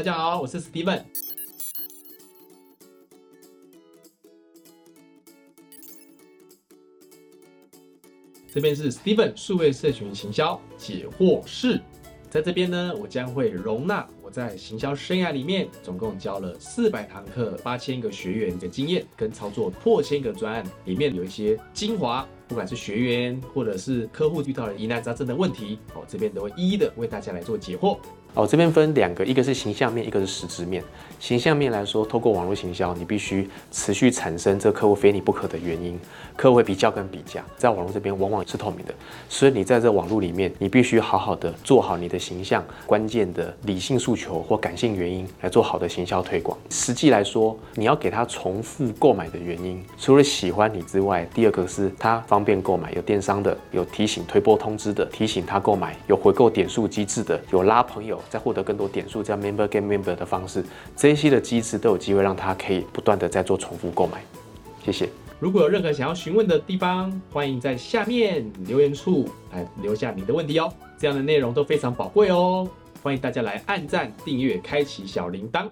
大家好，我是 Steven。这边是 Steven 数位社群行销解惑室，在这边呢，我将会容纳我在行销生涯里面总共教了四百堂课、八千个学员的经验跟操作破千个专案，里面有一些精华，不管是学员或者是客户遇到了疑难杂症的问题，我，这边都会一一的为大家来做解惑。哦，这边分两个，一个是形象面，一个是实质面。形象面来说，透过网络行销，你必须持续产生这客户非你不可的原因。客户会比较跟比价，在网络这边往往是透明的，所以你在这网络里面，你必须好好的做好你的形象，关键的理性诉求或感性原因来做好的行销推广。实际来说，你要给他重复购买的原因，除了喜欢你之外，第二个是他方便购买，有电商的，有提醒推播通知的，提醒他购买，有回购点数机制的，有拉朋友。再获得更多点数，这样 member get member 的方式，这些的机制都有机会让他可以不断的在做重复购买。谢谢。如果有任何想要询问的地方，欢迎在下面留言处来留下你的问题哦。这样的内容都非常宝贵哦，欢迎大家来按赞、订阅、开启小铃铛。